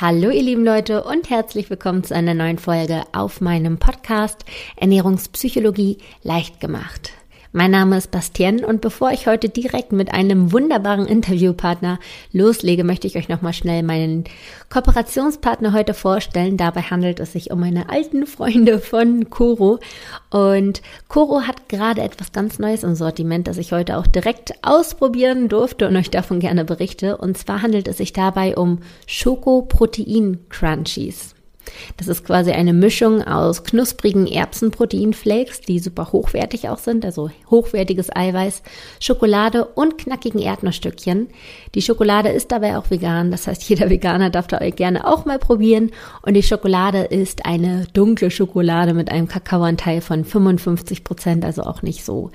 Hallo ihr lieben Leute und herzlich willkommen zu einer neuen Folge auf meinem Podcast Ernährungspsychologie leicht gemacht. Mein Name ist Bastien und bevor ich heute direkt mit einem wunderbaren Interviewpartner loslege, möchte ich euch nochmal schnell meinen Kooperationspartner heute vorstellen. Dabei handelt es sich um meine alten Freunde von Koro. Und Koro hat gerade etwas ganz Neues im Sortiment, das ich heute auch direkt ausprobieren durfte und euch davon gerne berichte. Und zwar handelt es sich dabei um Schoko-Protein-Crunchies. Das ist quasi eine Mischung aus knusprigen Erbsenproteinflakes, die super hochwertig auch sind, also hochwertiges Eiweiß, Schokolade und knackigen Erdnussstückchen. Die Schokolade ist dabei auch vegan, das heißt, jeder Veganer darf da gerne auch mal probieren. Und die Schokolade ist eine dunkle Schokolade mit einem Kakaoanteil von 55 Prozent, also auch nicht so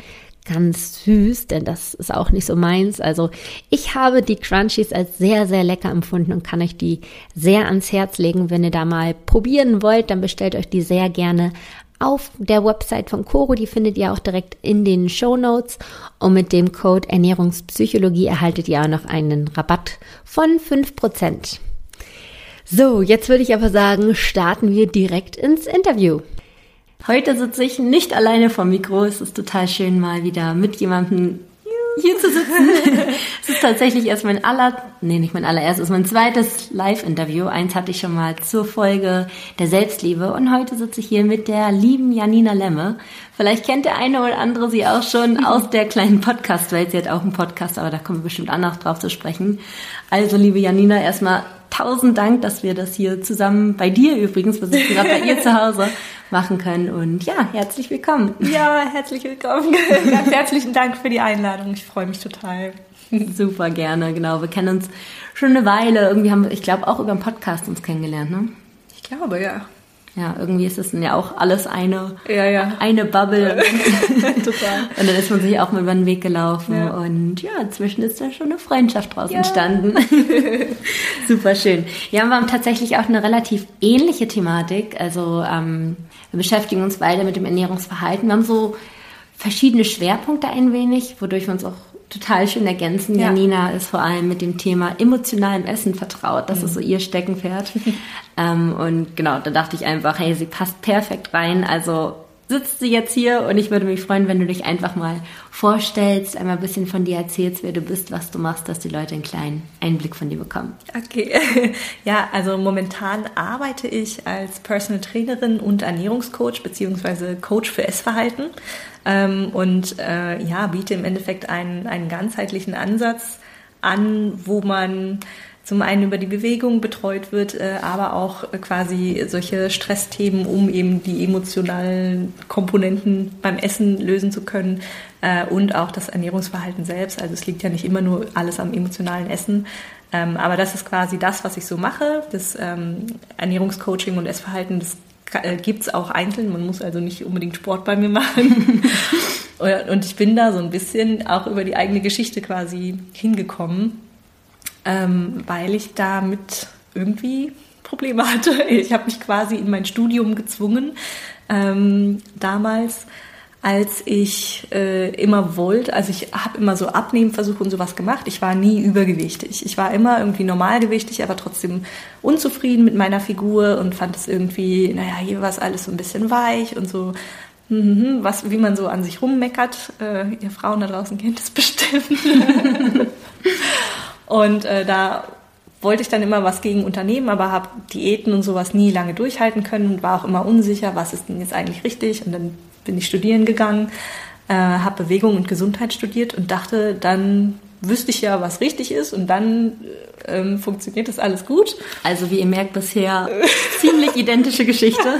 ganz süß, denn das ist auch nicht so meins. Also ich habe die Crunchies als sehr, sehr lecker empfunden und kann euch die sehr ans Herz legen. Wenn ihr da mal probieren wollt, dann bestellt euch die sehr gerne auf der Website von Coro. Die findet ihr auch direkt in den Show Notes. Und mit dem Code Ernährungspsychologie erhaltet ihr auch noch einen Rabatt von 5%. So, jetzt würde ich aber sagen, starten wir direkt ins Interview. Heute sitze ich nicht alleine vom Mikro. Es ist total schön, mal wieder mit jemandem hier zu sitzen. es ist tatsächlich erst mein aller, nee, nicht mein allererstes, mein zweites Live-Interview. Eins hatte ich schon mal zur Folge der Selbstliebe und heute sitze ich hier mit der lieben Janina Lemme. Vielleicht kennt der eine oder andere sie auch schon aus der kleinen Podcast-Welt. Sie hat auch einen Podcast, aber da kommen wir bestimmt auch noch drauf zu sprechen. Also, liebe Janina, erstmal tausend Dank, dass wir das hier zusammen bei dir übrigens, wir sitzen gerade bei ihr zu Hause, machen können. Und ja, herzlich willkommen. Ja, herzlich willkommen. Ganz herzlichen Dank für die Einladung. Ich freue mich total. Super gerne, genau. Wir kennen uns schon eine Weile. Irgendwie haben wir, ich glaube, auch über den Podcast uns kennengelernt, ne? Ich glaube, ja ja, irgendwie ist es ja auch alles eine, ja, ja. eine Bubble. Total. Und dann ist man sich auch mal über den Weg gelaufen. Ja. Und ja, inzwischen ist da schon eine Freundschaft draus entstanden. Super schön. Ja, wir haben tatsächlich auch eine relativ ähnliche Thematik. Also ähm, wir beschäftigen uns beide mit dem Ernährungsverhalten. Wir haben so verschiedene Schwerpunkte ein wenig, wodurch wir uns auch total schön ergänzen. Ja. Janina ist vor allem mit dem Thema emotionalem Essen vertraut. Das mhm. ist so ihr Steckenpferd. ähm, und genau, da dachte ich einfach, hey, sie passt perfekt rein. Also sitzt sie jetzt hier und ich würde mich freuen, wenn du dich einfach mal vorstellst, einmal ein bisschen von dir erzählst, wer du bist, was du machst, dass die Leute einen kleinen Einblick von dir bekommen. Okay. Ja, also momentan arbeite ich als Personal Trainerin und Ernährungscoach beziehungsweise Coach für Essverhalten ähm, und äh, ja, biete im Endeffekt einen, einen ganzheitlichen Ansatz an, wo man zum einen über die Bewegung betreut wird, äh, aber auch äh, quasi solche Stressthemen, um eben die emotionalen Komponenten beim Essen lösen zu können äh, und auch das Ernährungsverhalten selbst. Also es liegt ja nicht immer nur alles am emotionalen Essen, ähm, aber das ist quasi das, was ich so mache. Das ähm, Ernährungscoaching und Essverhalten, das gibt es auch einzeln. Man muss also nicht unbedingt Sport bei mir machen. und ich bin da so ein bisschen auch über die eigene Geschichte quasi hingekommen ähm, weil ich damit irgendwie Probleme hatte. Ich habe mich quasi in mein Studium gezwungen ähm, damals, als ich äh, immer wollte, also ich habe immer so Abnehmversuche und sowas gemacht. Ich war nie übergewichtig. Ich war immer irgendwie normalgewichtig, aber trotzdem unzufrieden mit meiner Figur und fand es irgendwie, naja, hier war es alles so ein bisschen weich und so mhm, was, wie man so an sich rummeckert. Äh, ihr Frauen da draußen kennt es bestimmt. Und äh, da wollte ich dann immer was gegen unternehmen, aber habe Diäten und sowas nie lange durchhalten können und war auch immer unsicher, was ist denn jetzt eigentlich richtig. Und dann bin ich studieren gegangen, äh, habe Bewegung und Gesundheit studiert und dachte, dann wüsste ich ja, was richtig ist und dann ähm, funktioniert das alles gut. Also wie ihr merkt, bisher ziemlich identische Geschichte.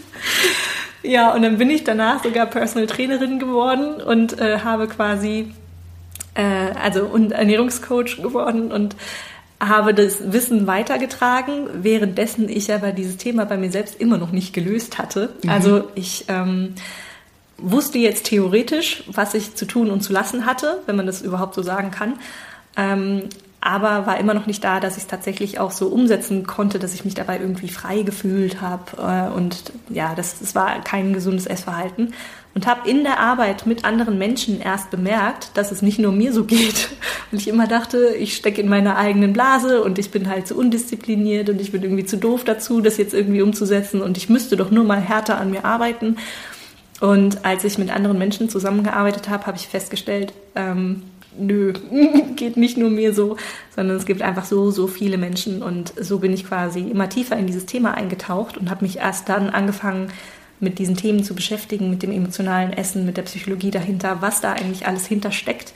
ja, und dann bin ich danach sogar Personal Trainerin geworden und äh, habe quasi äh, also und Ernährungscoach geworden und habe das Wissen weitergetragen, währenddessen ich aber dieses Thema bei mir selbst immer noch nicht gelöst hatte. Mhm. Also ich ähm, wusste jetzt theoretisch, was ich zu tun und zu lassen hatte, wenn man das überhaupt so sagen kann. Ähm, aber war immer noch nicht da, dass ich es tatsächlich auch so umsetzen konnte, dass ich mich dabei irgendwie frei gefühlt habe. Äh, und ja, das, das war kein gesundes Essverhalten. Und habe in der Arbeit mit anderen Menschen erst bemerkt, dass es nicht nur mir so geht. Und ich immer dachte, ich stecke in meiner eigenen Blase und ich bin halt zu undiszipliniert und ich bin irgendwie zu doof dazu, das jetzt irgendwie umzusetzen und ich müsste doch nur mal härter an mir arbeiten. Und als ich mit anderen Menschen zusammengearbeitet habe, habe ich festgestellt, ähm, nö, geht nicht nur mir so, sondern es gibt einfach so, so viele Menschen. Und so bin ich quasi immer tiefer in dieses Thema eingetaucht und habe mich erst dann angefangen, mit diesen Themen zu beschäftigen, mit dem emotionalen Essen, mit der Psychologie dahinter, was da eigentlich alles hintersteckt,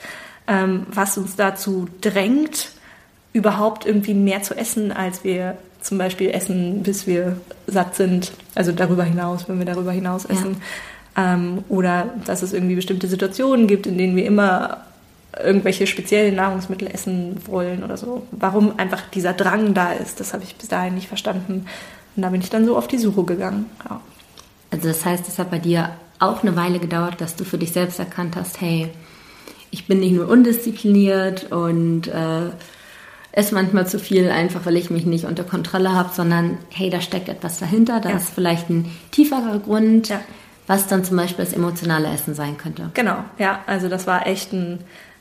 ähm, was uns dazu drängt, überhaupt irgendwie mehr zu essen, als wir zum Beispiel essen, bis wir satt sind. Also darüber hinaus, wenn wir darüber hinaus essen. Ja. Ähm, oder dass es irgendwie bestimmte Situationen gibt, in denen wir immer irgendwelche speziellen Nahrungsmittel essen wollen oder so. Warum einfach dieser Drang da ist, das habe ich bis dahin nicht verstanden. Und da bin ich dann so auf die Suche gegangen. Ja. Also das heißt, es hat bei dir auch eine Weile gedauert, dass du für dich selbst erkannt hast, hey, ich bin nicht nur undiszipliniert und äh, esse manchmal zu viel, einfach weil ich mich nicht unter Kontrolle habe, sondern hey, da steckt etwas dahinter, da ja. ist vielleicht ein tieferer Grund, ja. was dann zum Beispiel das emotionale Essen sein könnte. Genau, ja, also das war echt ein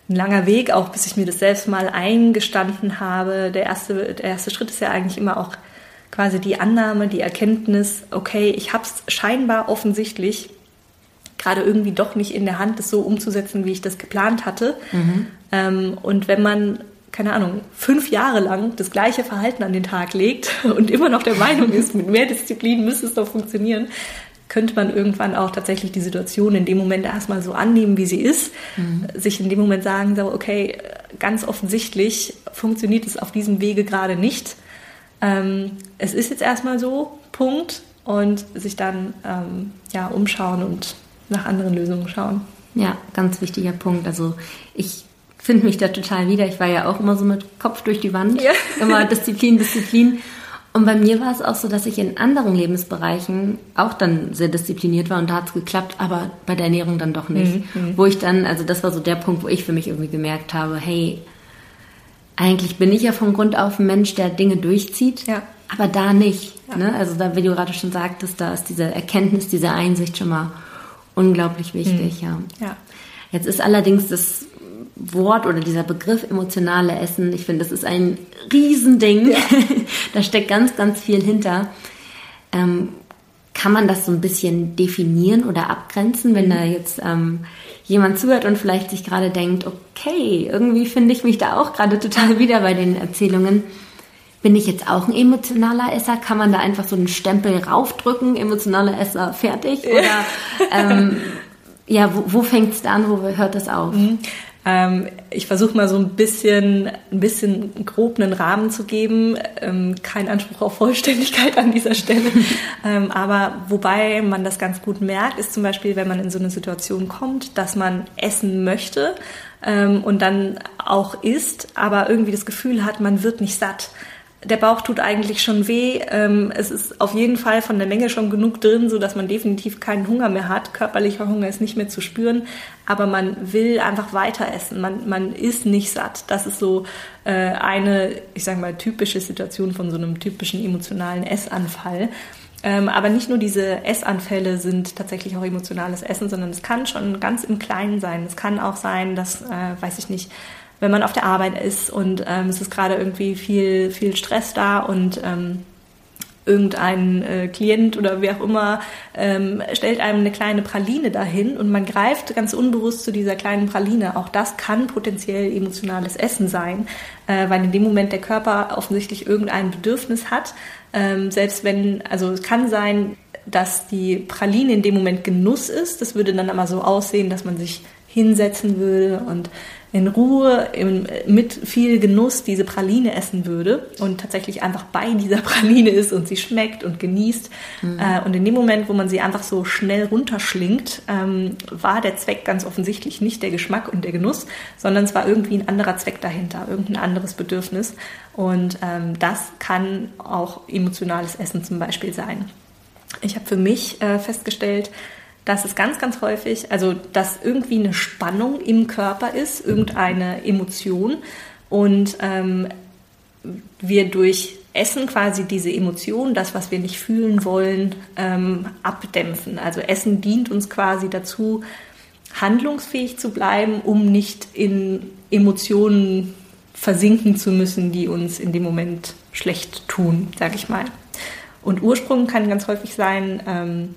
ein langer Weg, auch bis ich mir das selbst mal eingestanden habe. Der erste, der erste Schritt ist ja eigentlich immer auch quasi die Annahme, die Erkenntnis, okay, ich habe es scheinbar offensichtlich gerade irgendwie doch nicht in der Hand, das so umzusetzen, wie ich das geplant hatte. Mhm. Ähm, und wenn man keine Ahnung, fünf Jahre lang das gleiche Verhalten an den Tag legt und immer noch der Meinung ist, mit mehr Disziplin müsste es doch funktionieren, könnte man irgendwann auch tatsächlich die Situation in dem Moment erstmal so annehmen, wie sie ist, mhm. sich in dem Moment sagen, so, okay, ganz offensichtlich funktioniert es auf diesem Wege gerade nicht. Ähm, es ist jetzt erstmal so, Punkt, und sich dann ähm, ja, umschauen und nach anderen Lösungen schauen. Ja, ganz wichtiger Punkt. Also ich finde mich da total wieder. Ich war ja auch immer so mit Kopf durch die Wand. Ja. Immer Disziplin, Disziplin. Und bei mir war es auch so, dass ich in anderen Lebensbereichen auch dann sehr diszipliniert war und da hat es geklappt, aber bei der Ernährung dann doch nicht. Mhm, mhm. Wo ich dann, also das war so der Punkt, wo ich für mich irgendwie gemerkt habe, hey, eigentlich bin ich ja von Grund auf ein Mensch, der Dinge durchzieht, ja. aber da nicht. Ja. Ne? Also da, wie du gerade schon sagtest, da ist diese Erkenntnis, diese Einsicht schon mal unglaublich wichtig. Mhm. Ja. ja. Jetzt ist allerdings das Wort oder dieser Begriff emotionale Essen, ich finde, das ist ein Riesending. Ja. da steckt ganz, ganz viel hinter. Ähm, kann man das so ein bisschen definieren oder abgrenzen, wenn mhm. da jetzt ähm, jemand zuhört und vielleicht sich gerade denkt, okay, irgendwie finde ich mich da auch gerade total wieder bei den Erzählungen. Bin ich jetzt auch ein emotionaler Esser? Kann man da einfach so einen Stempel raufdrücken, emotionaler Esser, fertig? Oder ähm, ja, wo, wo fängt es an, wo hört das auf? Mhm. Ähm, ich versuche mal so ein bisschen, ein bisschen grob einen Rahmen zu geben. Ähm, kein Anspruch auf Vollständigkeit an dieser Stelle. ähm, aber wobei man das ganz gut merkt, ist zum Beispiel, wenn man in so eine Situation kommt, dass man essen möchte und dann auch isst, aber irgendwie das Gefühl hat, man wird nicht satt der Bauch tut eigentlich schon weh. Ähm, es ist auf jeden Fall von der Menge schon genug drin, so dass man definitiv keinen Hunger mehr hat. Körperlicher Hunger ist nicht mehr zu spüren, aber man will einfach weiter essen. Man, man ist nicht satt. Das ist so äh, eine, ich sage mal, typische Situation von so einem typischen emotionalen Essanfall. Ähm, aber nicht nur diese Essanfälle sind tatsächlich auch emotionales Essen, sondern es kann schon ganz im Kleinen sein. Es kann auch sein, dass, äh, weiß ich nicht, wenn man auf der Arbeit ist und ähm, es ist gerade irgendwie viel, viel Stress da und ähm, irgendein äh, Klient oder wer auch immer ähm, stellt einem eine kleine Praline dahin und man greift ganz unbewusst zu dieser kleinen Praline. Auch das kann potenziell emotionales Essen sein, äh, weil in dem Moment der Körper offensichtlich irgendein Bedürfnis hat. Ähm, selbst wenn, also es kann sein, dass die Praline in dem Moment Genuss ist. Das würde dann aber so aussehen, dass man sich hinsetzen würde und in Ruhe im, mit viel Genuss diese Praline essen würde und tatsächlich einfach bei dieser Praline ist und sie schmeckt und genießt. Mhm. Äh, und in dem Moment, wo man sie einfach so schnell runterschlingt, ähm, war der Zweck ganz offensichtlich nicht der Geschmack und der Genuss, sondern es war irgendwie ein anderer Zweck dahinter, irgendein anderes Bedürfnis. Und ähm, das kann auch emotionales Essen zum Beispiel sein. Ich habe für mich äh, festgestellt, dass es ganz, ganz häufig, also dass irgendwie eine Spannung im Körper ist, irgendeine Emotion und ähm, wir durch Essen quasi diese Emotionen, das, was wir nicht fühlen wollen, ähm, abdämpfen. Also Essen dient uns quasi dazu, handlungsfähig zu bleiben, um nicht in Emotionen versinken zu müssen, die uns in dem Moment schlecht tun, sage ich mal. Und Ursprung kann ganz häufig sein, ähm,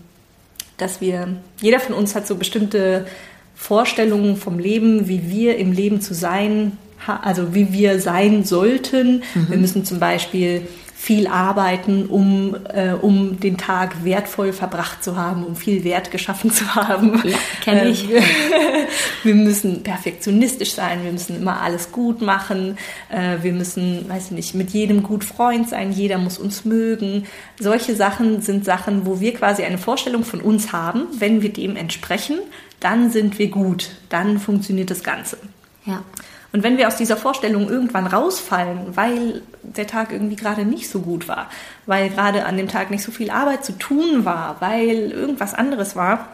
dass wir, jeder von uns hat so bestimmte Vorstellungen vom Leben, wie wir im Leben zu sein also wie wir sein sollten. Mhm. Wir müssen zum Beispiel viel arbeiten, um, äh, um den Tag wertvoll verbracht zu haben, um viel Wert geschaffen zu haben. Ja, kenne ich. Äh, wir müssen perfektionistisch sein, wir müssen immer alles gut machen, äh, wir müssen, weiß ich nicht, mit jedem gut Freund sein, jeder muss uns mögen. Solche Sachen sind Sachen, wo wir quasi eine Vorstellung von uns haben. Wenn wir dem entsprechen, dann sind wir gut, dann funktioniert das Ganze. Ja. Und wenn wir aus dieser Vorstellung irgendwann rausfallen, weil der Tag irgendwie gerade nicht so gut war, weil gerade an dem Tag nicht so viel Arbeit zu tun war, weil irgendwas anderes war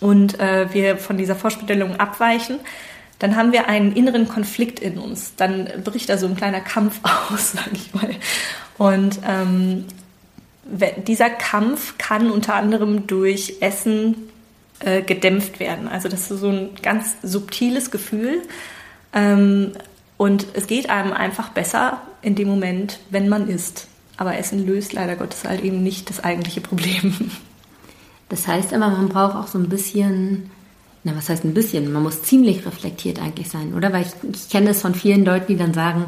und äh, wir von dieser Vorstellung abweichen, dann haben wir einen inneren Konflikt in uns. Dann bricht da so ein kleiner Kampf aus, sag ich mal. Und ähm, dieser Kampf kann unter anderem durch Essen äh, gedämpft werden. Also das ist so ein ganz subtiles Gefühl, ähm, und es geht einem einfach besser in dem Moment, wenn man isst. Aber Essen löst leider Gottes halt eben nicht das eigentliche Problem. Das heißt aber, man braucht auch so ein bisschen, na was heißt ein bisschen, man muss ziemlich reflektiert eigentlich sein, oder? Weil ich, ich kenne es von vielen Leuten, die dann sagen,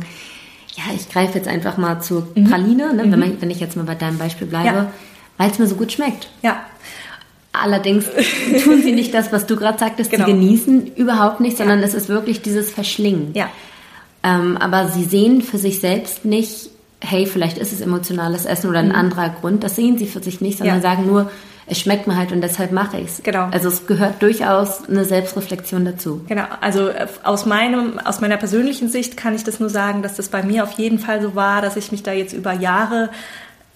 ja, ich greife jetzt einfach mal zur mhm. Praline, ne, mhm. wenn, man, wenn, ich jetzt mal bei deinem Beispiel bleibe, ja. weil es mir so gut schmeckt. Ja. Allerdings tun sie nicht das, was du gerade sagtest, genau. sie genießen überhaupt nicht, sondern ja. es ist wirklich dieses Verschlingen. Ja. Ähm, aber sie sehen für sich selbst nicht, hey, vielleicht ist es emotionales Essen oder ein mhm. anderer Grund. Das sehen sie für sich nicht, sondern ja. sagen nur, es schmeckt mir halt und deshalb mache ich es. Genau. Also es gehört durchaus eine Selbstreflexion dazu. Genau. Also äh, aus meinem, aus meiner persönlichen Sicht kann ich das nur sagen, dass das bei mir auf jeden Fall so war, dass ich mich da jetzt über Jahre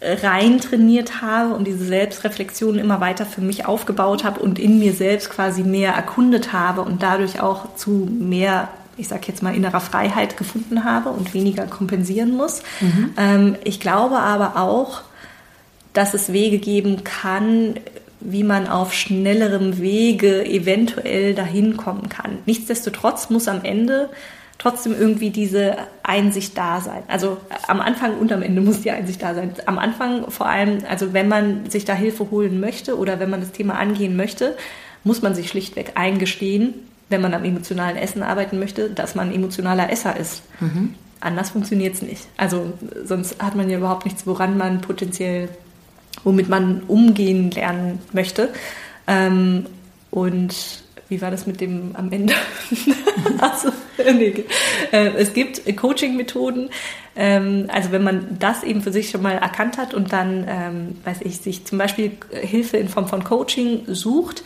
rein trainiert habe und diese Selbstreflexion immer weiter für mich aufgebaut habe und in mir selbst quasi mehr erkundet habe und dadurch auch zu mehr, ich sag jetzt mal, innerer Freiheit gefunden habe und weniger kompensieren muss. Mhm. Ähm, ich glaube aber auch, dass es Wege geben kann, wie man auf schnellerem Wege eventuell dahin kommen kann. Nichtsdestotrotz muss am Ende trotzdem irgendwie diese Einsicht da sein. Also am Anfang und am Ende muss die Einsicht da sein. Am Anfang vor allem, also wenn man sich da Hilfe holen möchte oder wenn man das Thema angehen möchte, muss man sich schlichtweg eingestehen, wenn man am emotionalen Essen arbeiten möchte, dass man emotionaler Esser ist. Mhm. Anders funktioniert es nicht. Also sonst hat man ja überhaupt nichts, woran man potenziell, womit man umgehen lernen möchte. Ähm, und wie war das mit dem am Ende? also, nee. äh, es gibt Coaching-Methoden. Ähm, also wenn man das eben für sich schon mal erkannt hat und dann, ähm, weiß ich, sich zum Beispiel Hilfe in Form von Coaching sucht,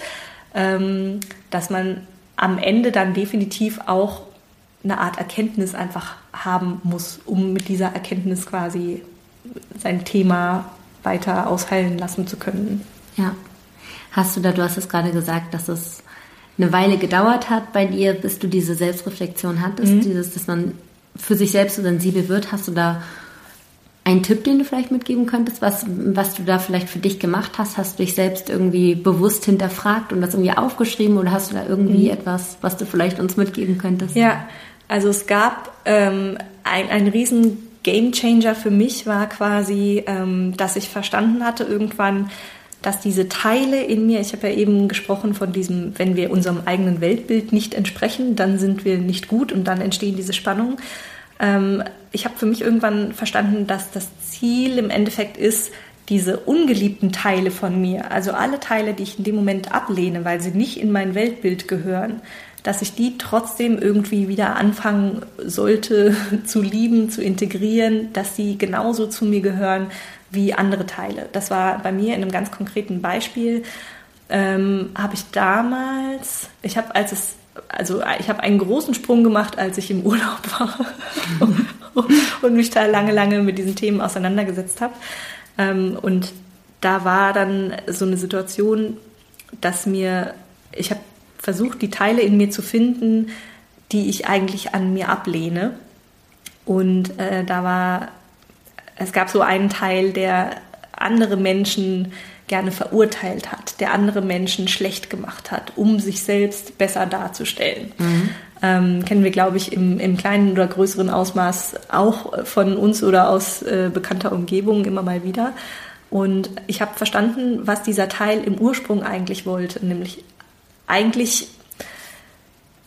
ähm, dass man am Ende dann definitiv auch eine Art Erkenntnis einfach haben muss, um mit dieser Erkenntnis quasi sein Thema weiter ausheilen lassen zu können. Ja. Hast du da, du hast es gerade gesagt, dass es eine Weile gedauert hat bei dir, bis du diese Selbstreflexion hattest, mhm. dieses, dass man für sich selbst so sensibel wird. Hast du da einen Tipp, den du vielleicht mitgeben könntest, was, was du da vielleicht für dich gemacht hast? Hast du dich selbst irgendwie bewusst hinterfragt und das irgendwie aufgeschrieben oder hast du da irgendwie mhm. etwas, was du vielleicht uns mitgeben könntest? Ja, also es gab ähm, ein, ein riesen Game Changer für mich war quasi, ähm, dass ich verstanden hatte irgendwann, dass diese Teile in mir, ich habe ja eben gesprochen von diesem, wenn wir unserem eigenen Weltbild nicht entsprechen, dann sind wir nicht gut und dann entstehen diese Spannungen. Ähm, ich habe für mich irgendwann verstanden, dass das Ziel im Endeffekt ist, diese ungeliebten Teile von mir, also alle Teile, die ich in dem Moment ablehne, weil sie nicht in mein Weltbild gehören, dass ich die trotzdem irgendwie wieder anfangen sollte zu lieben, zu integrieren, dass sie genauso zu mir gehören wie andere Teile. Das war bei mir in einem ganz konkreten Beispiel. Ähm, habe ich damals, ich habe als es, also ich habe einen großen Sprung gemacht, als ich im Urlaub war und mich da lange, lange mit diesen Themen auseinandergesetzt habe. Ähm, und da war dann so eine Situation, dass mir, ich habe versucht, die Teile in mir zu finden, die ich eigentlich an mir ablehne Und äh, da war, es gab so einen Teil, der andere Menschen gerne verurteilt hat, der andere Menschen schlecht gemacht hat, um sich selbst besser darzustellen. Mhm. Ähm, kennen wir, glaube ich, im, im, kleinen oder größeren Ausmaß auch von uns oder aus äh, bekannter Umgebung immer mal wieder. Und ich habe verstanden, was dieser Teil im Ursprung eigentlich wollte, nämlich eigentlich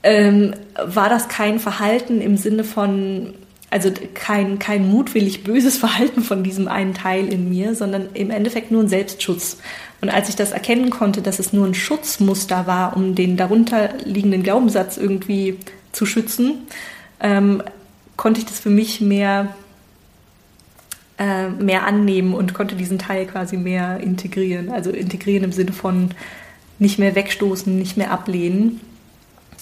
ähm, war das kein Verhalten im Sinne von also kein, kein mutwillig böses Verhalten von diesem einen Teil in mir, sondern im Endeffekt nur ein Selbstschutz. Und als ich das erkennen konnte, dass es nur ein Schutzmuster war, um den darunter liegenden Glaubenssatz irgendwie zu schützen, ähm, konnte ich das für mich mehr, äh, mehr annehmen und konnte diesen Teil quasi mehr integrieren. Also integrieren im Sinne von nicht mehr wegstoßen, nicht mehr ablehnen.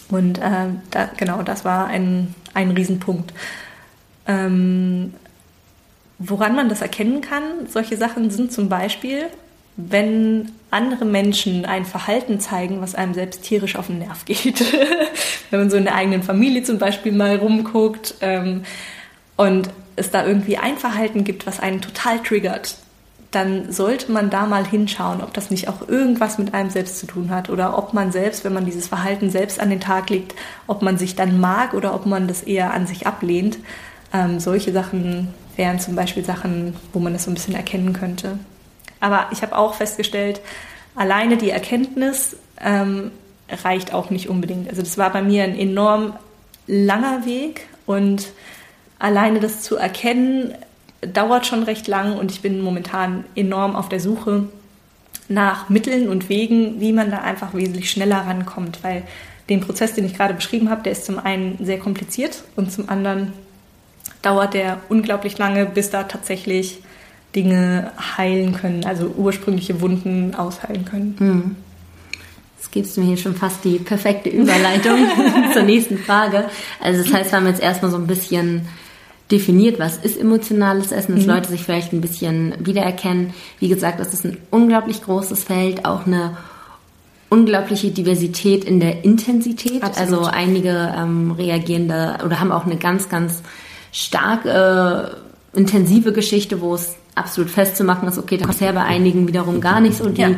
Und äh, da, genau, das war ein, ein Riesenpunkt. Ähm, woran man das erkennen kann, solche Sachen sind zum Beispiel, wenn andere Menschen ein Verhalten zeigen, was einem selbst tierisch auf den Nerv geht. wenn man so in der eigenen Familie zum Beispiel mal rumguckt ähm, und es da irgendwie ein Verhalten gibt, was einen total triggert, dann sollte man da mal hinschauen, ob das nicht auch irgendwas mit einem selbst zu tun hat oder ob man selbst, wenn man dieses Verhalten selbst an den Tag legt, ob man sich dann mag oder ob man das eher an sich ablehnt. Ähm, solche Sachen wären zum Beispiel Sachen, wo man das so ein bisschen erkennen könnte. Aber ich habe auch festgestellt, alleine die Erkenntnis ähm, reicht auch nicht unbedingt. Also das war bei mir ein enorm langer Weg und alleine das zu erkennen dauert schon recht lang und ich bin momentan enorm auf der Suche nach Mitteln und Wegen, wie man da einfach wesentlich schneller rankommt, weil den Prozess, den ich gerade beschrieben habe, der ist zum einen sehr kompliziert und zum anderen dauert der unglaublich lange, bis da tatsächlich Dinge heilen können, also ursprüngliche Wunden ausheilen können. Hm. Jetzt gibst du mir hier schon fast die perfekte Überleitung zur nächsten Frage. Also das heißt, wir haben jetzt erstmal so ein bisschen definiert, was ist emotionales Essen, dass mhm. Leute sich vielleicht ein bisschen wiedererkennen. Wie gesagt, das ist ein unglaublich großes Feld, auch eine unglaubliche Diversität in der Intensität. Absolut. Also einige ähm, reagieren da oder haben auch eine ganz, ganz stark äh, intensive Geschichte, wo es absolut festzumachen ist, okay, das ist ja bei einigen wiederum gar nicht so. Die, ja.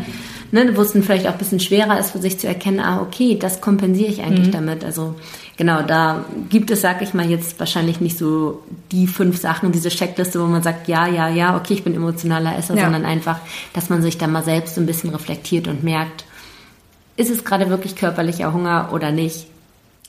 ne, wo es dann vielleicht auch ein bisschen schwerer ist für sich zu erkennen, ah, okay, das kompensiere ich eigentlich mhm. damit. Also genau, da gibt es, sag ich mal, jetzt wahrscheinlich nicht so die fünf Sachen, diese Checkliste, wo man sagt, ja, ja, ja, okay, ich bin emotionaler Esser, ja. sondern einfach, dass man sich da mal selbst ein bisschen reflektiert und merkt, ist es gerade wirklich körperlicher Hunger oder nicht?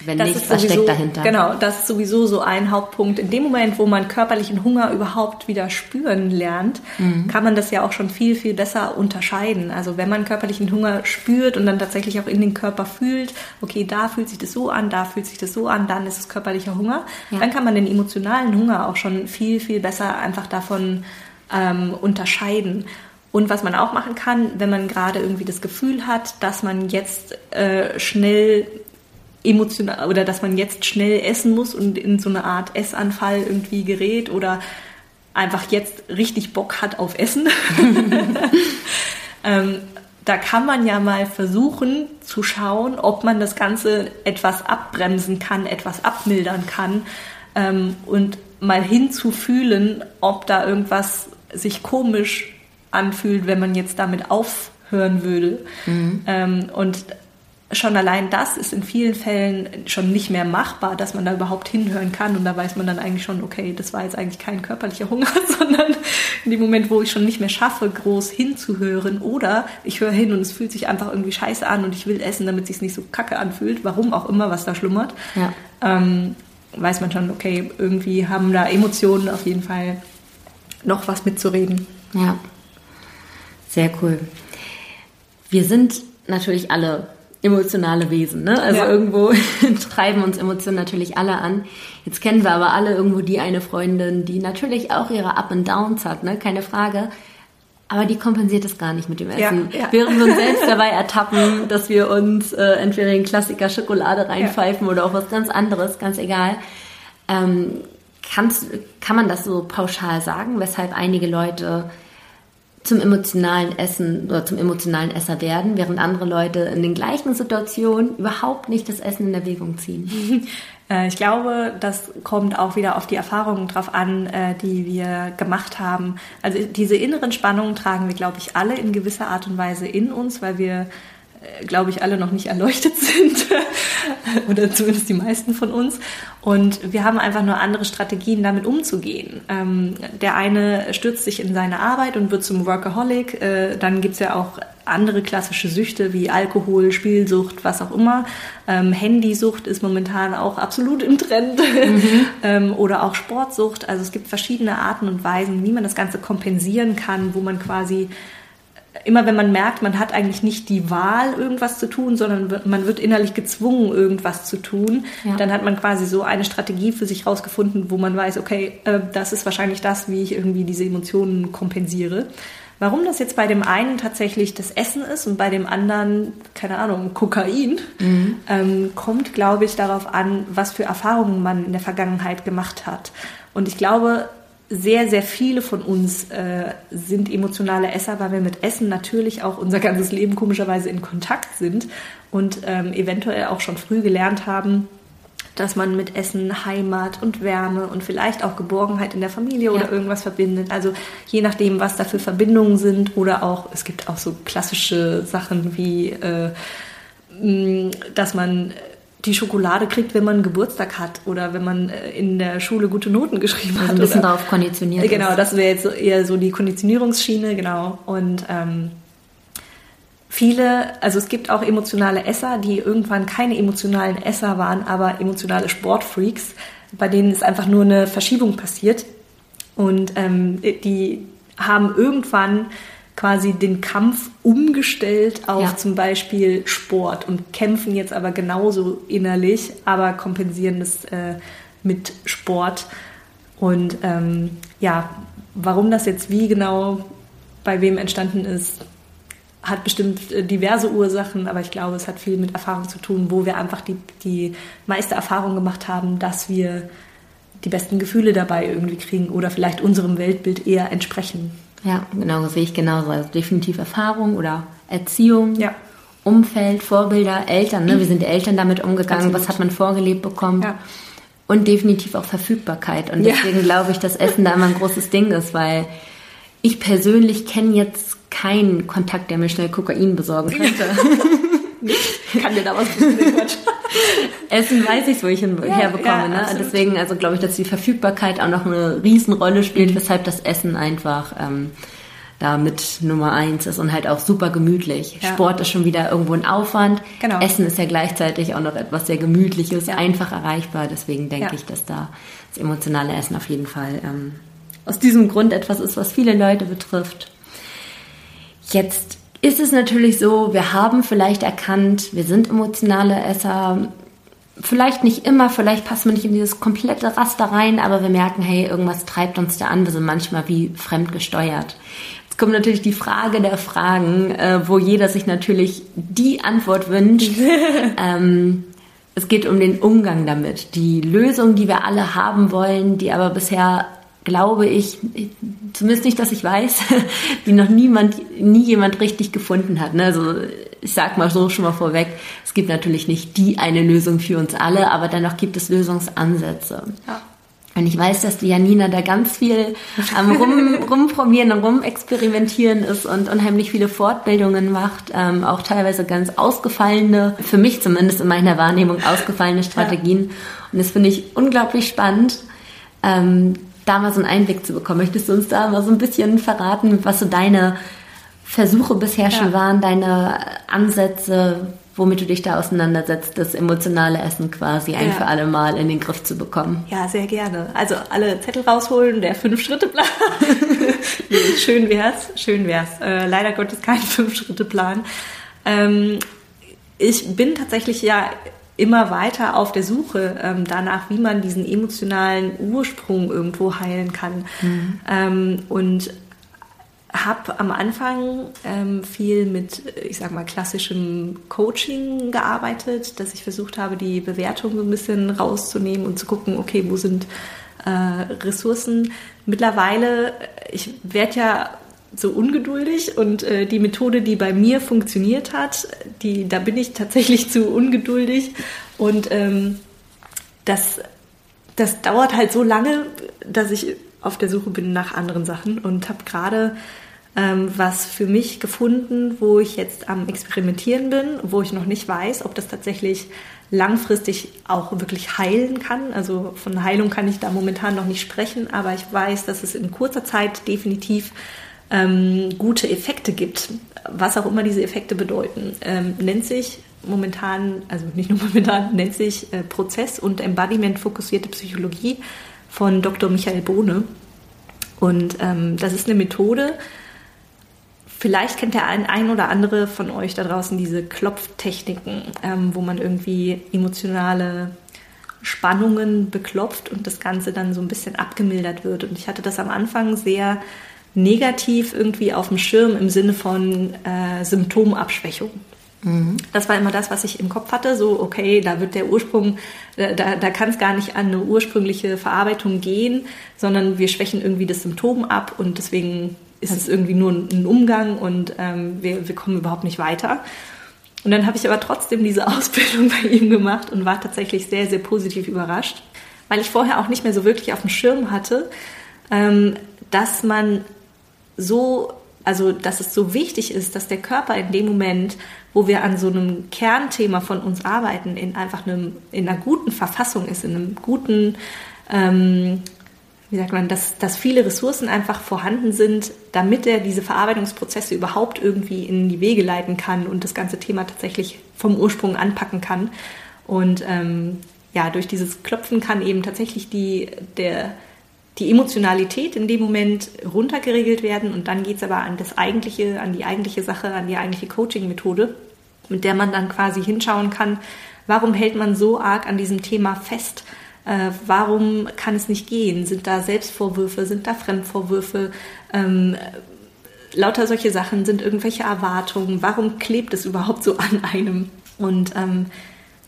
Wenn das nicht, was sowieso, steckt dahinter? Genau, das ist sowieso so ein Hauptpunkt. In dem Moment, wo man körperlichen Hunger überhaupt wieder spüren lernt, mhm. kann man das ja auch schon viel, viel besser unterscheiden. Also wenn man körperlichen Hunger spürt und dann tatsächlich auch in den Körper fühlt, okay, da fühlt sich das so an, da fühlt sich das so an, dann ist es körperlicher Hunger, ja. dann kann man den emotionalen Hunger auch schon viel, viel besser einfach davon ähm, unterscheiden. Und was man auch machen kann, wenn man gerade irgendwie das Gefühl hat, dass man jetzt äh, schnell emotional oder dass man jetzt schnell essen muss und in so eine Art Essanfall irgendwie gerät oder einfach jetzt richtig Bock hat auf Essen. ähm, da kann man ja mal versuchen zu schauen, ob man das Ganze etwas abbremsen kann, etwas abmildern kann ähm, und mal hinzufühlen, ob da irgendwas sich komisch anfühlt, wenn man jetzt damit aufhören würde. Mhm. Ähm, und schon allein das ist in vielen Fällen schon nicht mehr machbar, dass man da überhaupt hinhören kann. Und da weiß man dann eigentlich schon, okay, das war jetzt eigentlich kein körperlicher Hunger, sondern in dem Moment, wo ich schon nicht mehr schaffe, groß hinzuhören oder ich höre hin und es fühlt sich einfach irgendwie scheiße an und ich will essen, damit es sich nicht so kacke anfühlt, warum auch immer, was da schlummert, ja. ähm, weiß man schon, okay, irgendwie haben da Emotionen auf jeden Fall noch was mitzureden. Ja, sehr cool. Wir sind natürlich alle emotionale Wesen. Ne? Also ja. irgendwo treiben uns Emotionen natürlich alle an. Jetzt kennen wir aber alle irgendwo die eine Freundin, die natürlich auch ihre Up and Downs hat, ne? keine Frage. Aber die kompensiert das gar nicht mit dem Essen. Ja, ja. Während wir uns selbst dabei ertappen, dass wir uns äh, entweder den Klassiker Schokolade reinpfeifen oder auch was ganz anderes, ganz egal. Ähm, kannst, kann man das so pauschal sagen, weshalb einige Leute zum emotionalen Essen oder zum emotionalen Esser werden, während andere Leute in den gleichen Situationen überhaupt nicht das Essen in Erwägung ziehen. Äh, ich glaube, das kommt auch wieder auf die Erfahrungen drauf an, äh, die wir gemacht haben. Also diese inneren Spannungen tragen wir, glaube ich, alle in gewisser Art und Weise in uns, weil wir glaube ich, alle noch nicht erleuchtet sind. Oder zumindest die meisten von uns. Und wir haben einfach nur andere Strategien, damit umzugehen. Ähm, der eine stürzt sich in seine Arbeit und wird zum Workaholic. Äh, dann gibt's ja auch andere klassische Süchte wie Alkohol, Spielsucht, was auch immer. Ähm, Handysucht ist momentan auch absolut im Trend. Mhm. ähm, oder auch Sportsucht. Also es gibt verschiedene Arten und Weisen, wie man das Ganze kompensieren kann, wo man quasi immer wenn man merkt, man hat eigentlich nicht die Wahl, irgendwas zu tun, sondern man wird innerlich gezwungen, irgendwas zu tun, ja. dann hat man quasi so eine Strategie für sich rausgefunden, wo man weiß, okay, äh, das ist wahrscheinlich das, wie ich irgendwie diese Emotionen kompensiere. Warum das jetzt bei dem einen tatsächlich das Essen ist und bei dem anderen, keine Ahnung, Kokain, mhm. ähm, kommt, glaube ich, darauf an, was für Erfahrungen man in der Vergangenheit gemacht hat. Und ich glaube, sehr, sehr viele von uns äh, sind emotionale Esser, weil wir mit Essen natürlich auch unser ganzes Leben komischerweise in Kontakt sind und ähm, eventuell auch schon früh gelernt haben, dass man mit Essen Heimat und Wärme und vielleicht auch Geborgenheit in der Familie ja. oder irgendwas verbindet. Also je nachdem, was da für Verbindungen sind oder auch, es gibt auch so klassische Sachen wie, äh, dass man die Schokolade kriegt, wenn man Geburtstag hat oder wenn man äh, in der Schule gute Noten geschrieben also hat. ein bisschen oder, darauf konditioniert. Genau, ist. das wäre jetzt eher so die Konditionierungsschiene, genau. Und ähm, viele, also es gibt auch emotionale Esser, die irgendwann keine emotionalen Esser waren, aber emotionale Sportfreaks, bei denen ist einfach nur eine Verschiebung passiert. Und ähm, die haben irgendwann quasi den Kampf umgestellt auf ja. zum Beispiel Sport und kämpfen jetzt aber genauso innerlich, aber kompensieren das äh, mit Sport. Und ähm, ja, warum das jetzt wie genau bei wem entstanden ist, hat bestimmt äh, diverse Ursachen, aber ich glaube, es hat viel mit Erfahrung zu tun, wo wir einfach die, die meiste Erfahrung gemacht haben, dass wir die besten Gefühle dabei irgendwie kriegen oder vielleicht unserem Weltbild eher entsprechen. Ja, genau, das sehe ich genauso. Also definitiv Erfahrung oder Erziehung, ja. Umfeld, Vorbilder, Eltern. Ne? Wie sind die Eltern damit umgegangen? Absolut. Was hat man vorgelebt bekommen? Ja. Und definitiv auch Verfügbarkeit. Und deswegen ja. glaube ich, dass Essen da immer ein großes Ding ist, weil ich persönlich kenne jetzt keinen Kontakt, der mir schnell Kokain besorgen könnte. Kann dir da was Essen weiß ich, wo ich ihn ja, herbekomme. Ja, ne? Deswegen, also glaube ich, dass die Verfügbarkeit auch noch eine Riesenrolle spielt, mhm. weshalb das Essen einfach ähm, da mit Nummer eins ist und halt auch super gemütlich. Ja. Sport ist schon wieder irgendwo ein Aufwand. Genau. Essen ist ja gleichzeitig auch noch etwas sehr Gemütliches, einfach erreichbar. Deswegen denke ich, dass da das emotionale Essen auf jeden Fall ähm, aus diesem Grund etwas ist, was viele Leute betrifft. Jetzt ist es natürlich so, wir haben vielleicht erkannt, wir sind emotionale Esser. Vielleicht nicht immer, vielleicht passen wir nicht in dieses komplette Raster rein, aber wir merken, hey, irgendwas treibt uns da an. Wir sind manchmal wie fremdgesteuert. Jetzt kommt natürlich die Frage der Fragen, äh, wo jeder sich natürlich die Antwort wünscht. ähm, es geht um den Umgang damit. Die Lösung, die wir alle haben wollen, die aber bisher glaube ich, zumindest nicht, dass ich weiß, die noch niemand, nie jemand richtig gefunden hat. Ne? Also ich sag mal so schon mal vorweg, es gibt natürlich nicht die eine Lösung für uns alle, aber dennoch gibt es Lösungsansätze. Ja. Und ich weiß, dass die Janina da ganz viel am rum, rumprobieren und rumexperimentieren ist und unheimlich viele Fortbildungen macht, ähm, auch teilweise ganz ausgefallene, für mich zumindest in meiner Wahrnehmung ausgefallene Strategien. Ja. Und das finde ich unglaublich spannend. Ähm, da mal so einen Einblick zu bekommen. Möchtest du uns da mal so ein bisschen verraten, was so deine Versuche bisher schon waren, deine Ansätze, womit du dich da auseinandersetzt, das emotionale Essen quasi ein ja. für alle Mal in den Griff zu bekommen. Ja, sehr gerne. Also alle Zettel rausholen, der Fünf-Schritte-Plan. schön wär's, schön wär's. Äh, leider Gottes kein Fünf-Schritte-Plan. Ähm, ich bin tatsächlich ja immer weiter auf der Suche ähm, danach, wie man diesen emotionalen Ursprung irgendwo heilen kann. Mhm. Ähm, und habe am Anfang ähm, viel mit, ich sag mal, klassischem Coaching gearbeitet, dass ich versucht habe, die Bewertung so ein bisschen rauszunehmen und zu gucken, okay, wo sind äh, Ressourcen. Mittlerweile, ich werde ja so ungeduldig und äh, die Methode, die bei mir funktioniert hat, die, da bin ich tatsächlich zu ungeduldig und ähm, das, das dauert halt so lange, dass ich auf der Suche bin nach anderen Sachen und habe gerade ähm, was für mich gefunden, wo ich jetzt am Experimentieren bin, wo ich noch nicht weiß, ob das tatsächlich langfristig auch wirklich heilen kann. Also von Heilung kann ich da momentan noch nicht sprechen, aber ich weiß, dass es in kurzer Zeit definitiv ähm, gute Effekte gibt, was auch immer diese Effekte bedeuten. Ähm, nennt sich momentan, also nicht nur momentan, nennt sich äh, Prozess- und Embodiment-fokussierte Psychologie von Dr. Michael Bohne. Und ähm, das ist eine Methode, Vielleicht kennt der ein, ein oder andere von euch da draußen diese Klopftechniken, ähm, wo man irgendwie emotionale Spannungen beklopft und das Ganze dann so ein bisschen abgemildert wird. Und ich hatte das am Anfang sehr negativ irgendwie auf dem Schirm im Sinne von äh, Symptomabschwächung. Mhm. Das war immer das, was ich im Kopf hatte. So, okay, da wird der Ursprung, da, da kann es gar nicht an eine ursprüngliche Verarbeitung gehen, sondern wir schwächen irgendwie das Symptom ab und deswegen ist es irgendwie nur ein Umgang und ähm, wir, wir kommen überhaupt nicht weiter. Und dann habe ich aber trotzdem diese Ausbildung bei ihm gemacht und war tatsächlich sehr, sehr positiv überrascht, weil ich vorher auch nicht mehr so wirklich auf dem Schirm hatte, ähm, dass man so, also dass es so wichtig ist, dass der Körper in dem Moment, wo wir an so einem Kernthema von uns arbeiten, in einfach einem, in einer guten Verfassung ist, in einem guten ähm, wie sagt man, dass, dass viele Ressourcen einfach vorhanden sind, damit er diese Verarbeitungsprozesse überhaupt irgendwie in die Wege leiten kann und das ganze Thema tatsächlich vom Ursprung anpacken kann. Und ähm, ja, durch dieses Klopfen kann eben tatsächlich die, der, die Emotionalität in dem Moment runtergeregelt werden und dann geht es aber an das eigentliche, an die eigentliche Sache, an die eigentliche Coaching-Methode, mit der man dann quasi hinschauen kann, warum hält man so arg an diesem Thema fest? Äh, warum kann es nicht gehen? Sind da Selbstvorwürfe? Sind da Fremdvorwürfe? Ähm, lauter solche Sachen sind irgendwelche Erwartungen. Warum klebt es überhaupt so an einem? Und ähm,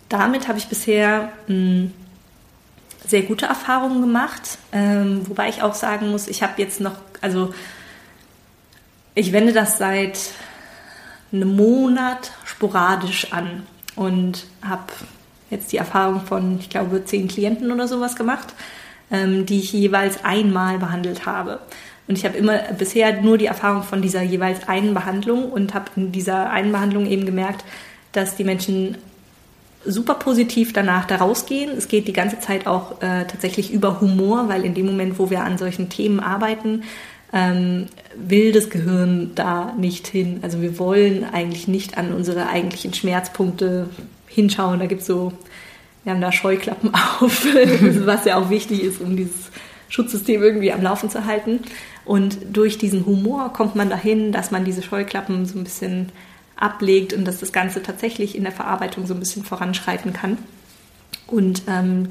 damit habe ich bisher mh, hm, sehr gute Erfahrungen gemacht, ähm, wobei ich auch sagen muss, ich habe jetzt noch, also ich wende das seit einem Monat sporadisch an und habe jetzt die Erfahrung von, ich glaube, zehn Klienten oder sowas gemacht, ähm, die ich jeweils einmal behandelt habe. Und ich habe immer bisher nur die Erfahrung von dieser jeweils einen Behandlung und habe in dieser einen Behandlung eben gemerkt, dass die Menschen super positiv danach da rausgehen. Es geht die ganze Zeit auch äh, tatsächlich über Humor, weil in dem Moment, wo wir an solchen Themen arbeiten, ähm, will das Gehirn da nicht hin. Also wir wollen eigentlich nicht an unsere eigentlichen Schmerzpunkte hinschauen. Da gibt es so, wir haben da Scheuklappen auf, was ja auch wichtig ist, um dieses Schutzsystem irgendwie am Laufen zu halten. Und durch diesen Humor kommt man dahin, dass man diese Scheuklappen so ein bisschen ablegt und dass das Ganze tatsächlich in der Verarbeitung so ein bisschen voranschreiten kann. Und ähm,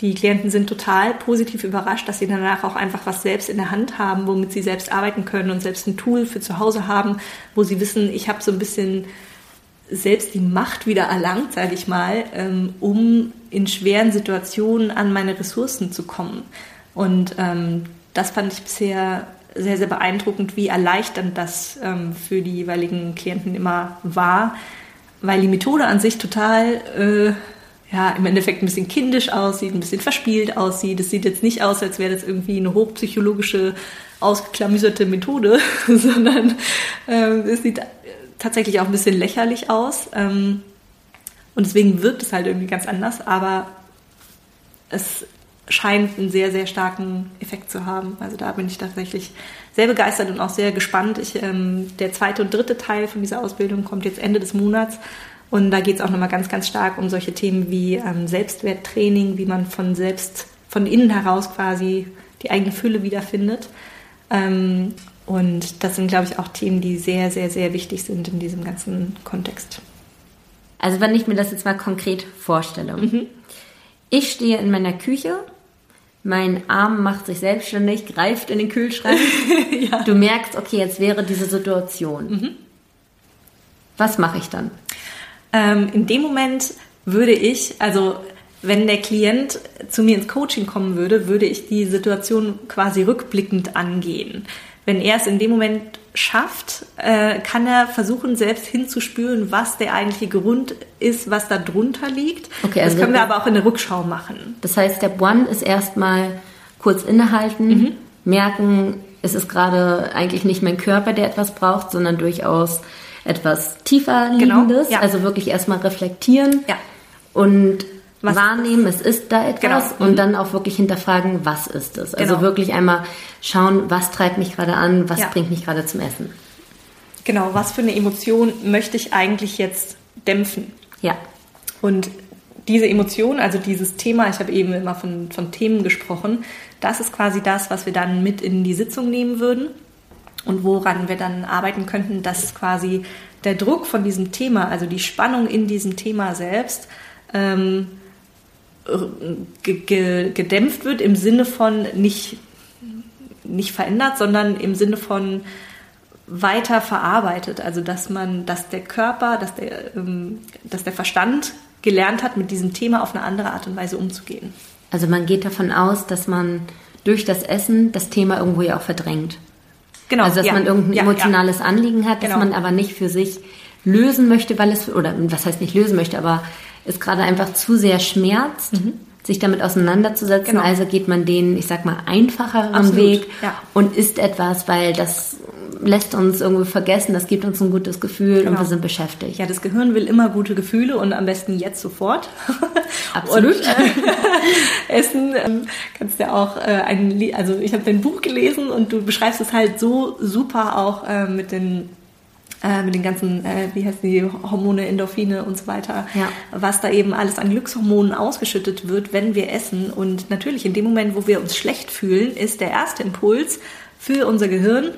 die Klienten sind total positiv überrascht, dass sie danach auch einfach was selbst in der Hand haben, womit sie selbst arbeiten können und selbst ein Tool für zu Hause haben, wo sie wissen, ich habe so ein bisschen selbst die Macht wieder erlangt, sage ich mal, ähm, um in schweren Situationen an meine Ressourcen zu kommen. Und ähm, das fand ich bisher sehr, sehr beeindruckend, wie erleichternd das ähm, für die jeweiligen Klienten immer war, weil die Methode an sich total, äh, ja, im Endeffekt ein bisschen kindisch aussieht, ein bisschen verspielt aussieht. Es sieht jetzt nicht aus, als wäre das irgendwie eine hochpsychologische, ausgeklamüserte Methode, sondern äh, es sieht tatsächlich auch ein bisschen lächerlich aus. Ähm, und deswegen wirkt es halt irgendwie ganz anders, aber es scheint einen sehr, sehr starken Effekt zu haben. Also da bin ich tatsächlich sehr begeistert und auch sehr gespannt. Ich, ähm, der zweite und dritte Teil von dieser Ausbildung kommt jetzt Ende des Monats. Und da geht es auch nochmal ganz, ganz stark um solche Themen wie ähm, Selbstwerttraining, wie man von selbst, von innen heraus quasi die eigene Fülle wiederfindet. Ähm, und das sind, glaube ich, auch Themen, die sehr, sehr, sehr wichtig sind in diesem ganzen Kontext. Also wenn ich mir das jetzt mal konkret vorstelle. Mhm. Ich stehe in meiner Küche, mein Arm macht sich selbstständig, greift in den Kühlschrank. ja. Du merkst, okay, jetzt wäre diese Situation. Mhm. Was mache ich dann? Ähm, in dem Moment würde ich, also wenn der Klient zu mir ins Coaching kommen würde, würde ich die Situation quasi rückblickend angehen wenn er es in dem Moment schafft, äh, kann er versuchen, selbst hinzuspüren, was der eigentliche Grund ist, was da drunter liegt. Okay, also das können wir aber auch in der Rückschau machen. Das heißt, Step One ist erstmal kurz innehalten, mhm. merken, es ist gerade eigentlich nicht mein Körper, der etwas braucht, sondern durchaus etwas tiefer liegendes. Genau, ja. Also wirklich erstmal reflektieren ja. und was wahrnehmen, es ist da etwas genau. und mhm. dann auch wirklich hinterfragen, was ist es. Also genau. wirklich einmal schauen, was treibt mich gerade an, was ja. bringt mich gerade zum Essen. Genau, was für eine Emotion möchte ich eigentlich jetzt dämpfen? Ja. Und diese Emotion, also dieses Thema, ich habe eben immer von, von Themen gesprochen, das ist quasi das, was wir dann mit in die Sitzung nehmen würden und woran wir dann arbeiten könnten, dass quasi der Druck von diesem Thema, also die Spannung in diesem Thema selbst, ähm, gedämpft wird im Sinne von nicht, nicht verändert, sondern im Sinne von weiter verarbeitet. Also dass man, dass der Körper, dass der, ähm, dass der Verstand gelernt hat, mit diesem Thema auf eine andere Art und Weise umzugehen. Also man geht davon aus, dass man durch das Essen das Thema irgendwo ja auch verdrängt. Genau. Also dass ja, man irgendein ja, emotionales ja. Anliegen hat, genau. das man aber nicht für sich lösen möchte, weil es, oder was heißt nicht lösen möchte, aber es gerade einfach zu sehr schmerzt, mhm. sich damit auseinanderzusetzen. Genau. Also geht man den, ich sag mal, einfacheren Absolut, Weg ja. und isst etwas, weil das lässt uns irgendwie vergessen, das gibt uns ein gutes Gefühl genau. und wir sind beschäftigt. Ja, das Gehirn will immer gute Gefühle und am besten jetzt sofort. Absolut. Und, äh, Essen ähm, kannst ja auch äh, ein, also ich habe dein Buch gelesen und du beschreibst es halt so super auch äh, mit den äh, mit den ganzen, äh, wie heißen die, Hormone, Endorphine und so weiter, ja. was da eben alles an Glückshormonen ausgeschüttet wird, wenn wir essen. Und natürlich in dem Moment, wo wir uns schlecht fühlen, ist der erste Impuls für unser Gehirn,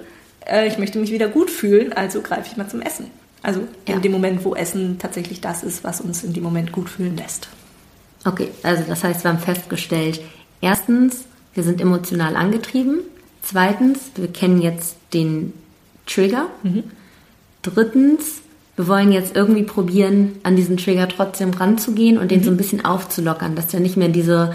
äh, ich möchte mich wieder gut fühlen, also greife ich mal zum Essen. Also in ja. dem Moment, wo Essen tatsächlich das ist, was uns in dem Moment gut fühlen lässt. Okay, also das heißt, wir haben festgestellt, erstens, wir sind emotional angetrieben. Zweitens, wir kennen jetzt den Trigger. Mhm. Drittens, wir wollen jetzt irgendwie probieren, an diesen Trigger trotzdem ranzugehen und den mhm. so ein bisschen aufzulockern, dass wir nicht mehr diese,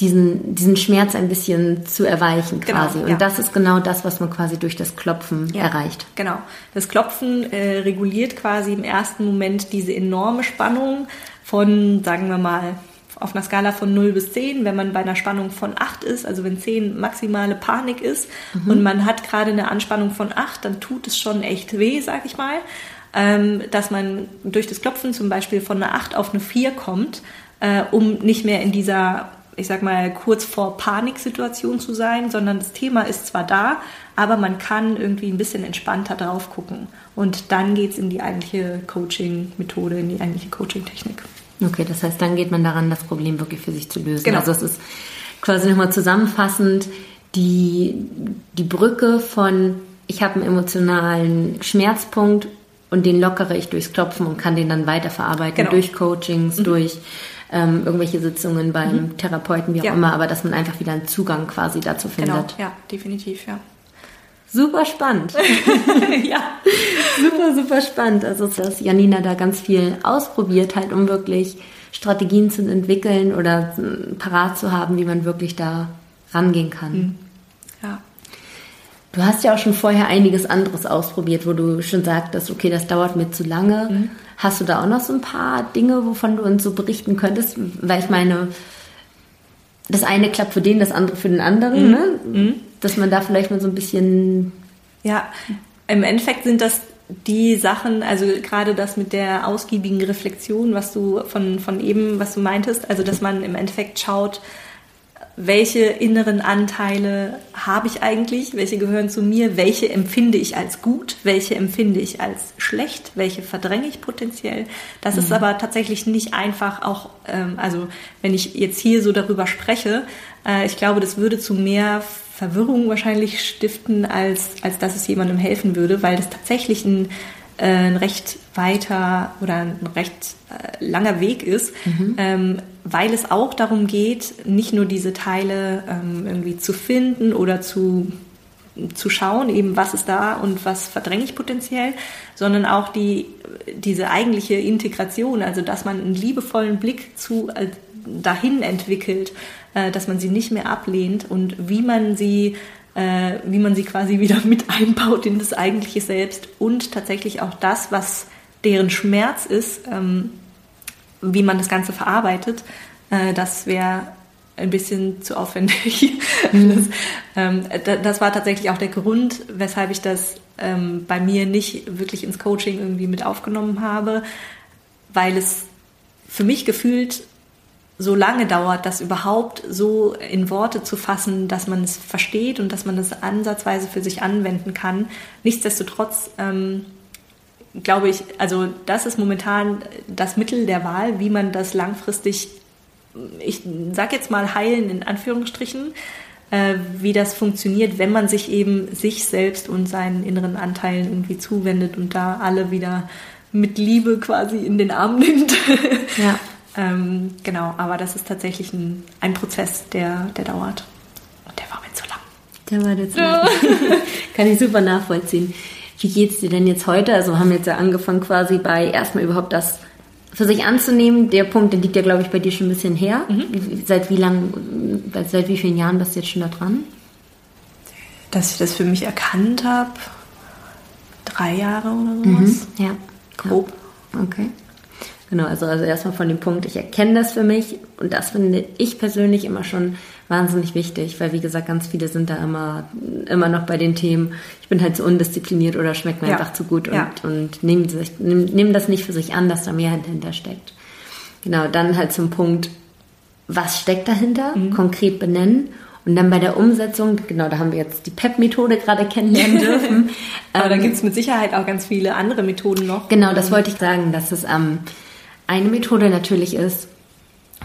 diesen, diesen Schmerz ein bisschen zu erweichen genau, quasi. Genau, und ja. das ist genau das, was man quasi durch das Klopfen ja, erreicht. Genau. Das Klopfen äh, reguliert quasi im ersten Moment diese enorme Spannung von, sagen wir mal, auf einer Skala von 0 bis 10, wenn man bei einer Spannung von 8 ist, also wenn 10 maximale Panik ist mhm. und man hat gerade eine Anspannung von 8, dann tut es schon echt weh, sag ich mal. Ähm, dass man durch das Klopfen zum Beispiel von einer 8 auf eine 4 kommt, äh, um nicht mehr in dieser, ich sag mal, kurz vor Paniksituation zu sein, sondern das Thema ist zwar da, aber man kann irgendwie ein bisschen entspannter drauf gucken. Und dann geht es in die eigentliche Coaching-Methode, in die eigentliche Coaching-Technik. Okay, das heißt, dann geht man daran, das Problem wirklich für sich zu lösen. Genau. Also es ist quasi nochmal zusammenfassend die, die Brücke von, ich habe einen emotionalen Schmerzpunkt und den lockere ich durchs Klopfen und kann den dann weiterverarbeiten genau. durch Coachings, mhm. durch ähm, irgendwelche Sitzungen beim mhm. Therapeuten, wie auch ja. immer, aber dass man einfach wieder einen Zugang quasi dazu genau. findet. Genau, ja, definitiv, ja. Super spannend. ja, super, super spannend. Also, dass Janina da ganz viel ausprobiert halt, um wirklich Strategien zu entwickeln oder parat zu haben, wie man wirklich da rangehen kann. Mhm. Ja. Du hast ja auch schon vorher einiges anderes ausprobiert, wo du schon sagtest, okay, das dauert mir zu lange. Mhm. Hast du da auch noch so ein paar Dinge, wovon du uns so berichten könntest? Weil ich meine, das eine klappt für den, das andere für den anderen. Mhm. Ne? Dass man da vielleicht mal so ein bisschen. Ja, im Endeffekt sind das die Sachen, also gerade das mit der ausgiebigen Reflexion, was du von, von eben, was du meintest, also dass man im Endeffekt schaut, welche inneren Anteile habe ich eigentlich, welche gehören zu mir, welche empfinde ich als gut, welche empfinde ich als schlecht, welche verdränge ich potenziell. Das mhm. ist aber tatsächlich nicht einfach auch, ähm, also wenn ich jetzt hier so darüber spreche, äh, ich glaube, das würde zu mehr Verwirrung wahrscheinlich stiften, als, als dass es jemandem helfen würde, weil das tatsächlich ein, äh, ein recht weiter oder ein recht äh, langer Weg ist, mhm. ähm, weil es auch darum geht, nicht nur diese Teile ähm, irgendwie zu finden oder zu zu schauen, eben was ist da und was verdränge ich potenziell, sondern auch die, diese eigentliche Integration, also dass man einen liebevollen Blick zu, äh, dahin entwickelt, äh, dass man sie nicht mehr ablehnt und wie man sie äh, wie man sie quasi wieder mit einbaut in das eigentliche Selbst und tatsächlich auch das, was deren Schmerz ist, ähm, wie man das Ganze verarbeitet, äh, das wäre ein bisschen zu aufwendig. Mhm. Das, ähm, das, war tatsächlich auch der Grund, weshalb ich das ähm, bei mir nicht wirklich ins Coaching irgendwie mit aufgenommen habe, weil es für mich gefühlt so lange dauert, das überhaupt so in Worte zu fassen, dass man es versteht und dass man es ansatzweise für sich anwenden kann. Nichtsdestotrotz ähm, glaube ich, also das ist momentan das Mittel der Wahl, wie man das langfristig, ich sag jetzt mal heilen in Anführungsstrichen, äh, wie das funktioniert, wenn man sich eben sich selbst und seinen inneren Anteilen irgendwie zuwendet und da alle wieder mit Liebe quasi in den Arm nimmt. Ja. Ähm, genau, aber das ist tatsächlich ein, ein Prozess, der, der dauert. Und der war mir zu lang. Der war jetzt lang. Kann ich super nachvollziehen. Wie geht's dir denn jetzt heute? Also haben jetzt ja angefangen quasi bei erstmal überhaupt das für sich anzunehmen. Der Punkt, der liegt ja, glaube ich, bei dir schon ein bisschen her. Mhm. Seit wie lang, seit wie vielen Jahren bist du jetzt schon da dran? Dass ich das für mich erkannt habe, drei Jahre oder sowas. Mhm. Ja. Grob. Ja. Okay. Genau, also, also erstmal von dem Punkt, ich erkenne das für mich und das finde ich persönlich immer schon wahnsinnig wichtig, weil wie gesagt, ganz viele sind da immer, immer noch bei den Themen, ich bin halt zu undiszipliniert oder schmeckt mir ja. einfach zu gut und, ja. und nehmen, sich, nehmen, nehmen das nicht für sich an, dass da mehr dahinter steckt. Genau, dann halt zum Punkt, was steckt dahinter, mhm. konkret benennen und dann bei der Umsetzung, genau, da haben wir jetzt die PEP-Methode gerade kennenlernen dürfen. Aber ähm, da gibt es mit Sicherheit auch ganz viele andere Methoden noch. Genau, das wollte ich sagen, dass es ähm, eine Methode natürlich ist,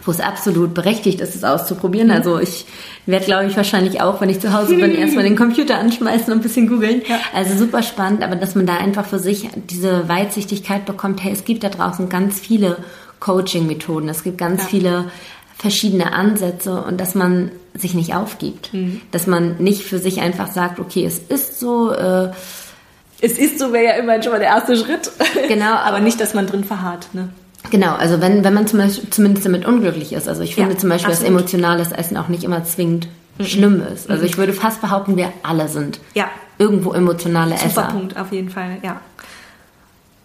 wo es absolut berechtigt ist, es auszuprobieren. Also ich werde, glaube ich, wahrscheinlich auch, wenn ich zu Hause bin, erstmal den Computer anschmeißen und ein bisschen googeln. Ja. Also super spannend, aber dass man da einfach für sich diese Weitsichtigkeit bekommt, hey, es gibt da draußen ganz viele Coaching-Methoden, es gibt ganz ja. viele verschiedene Ansätze und dass man sich nicht aufgibt. Mhm. Dass man nicht für sich einfach sagt, okay, es ist so, äh, es ist so, wäre ja immerhin schon mal der erste Schritt. Genau. aber nicht, dass man drin verharrt. Ne? Genau, also wenn, wenn man zum Beispiel, zumindest damit unglücklich ist. Also ich finde ja, zum Beispiel, absolut. dass emotionales Essen auch nicht immer zwingend mhm. schlimm ist. Also mhm. ich würde fast behaupten, wir alle sind ja. irgendwo emotionale Super Esser. Super Punkt, auf jeden Fall, ja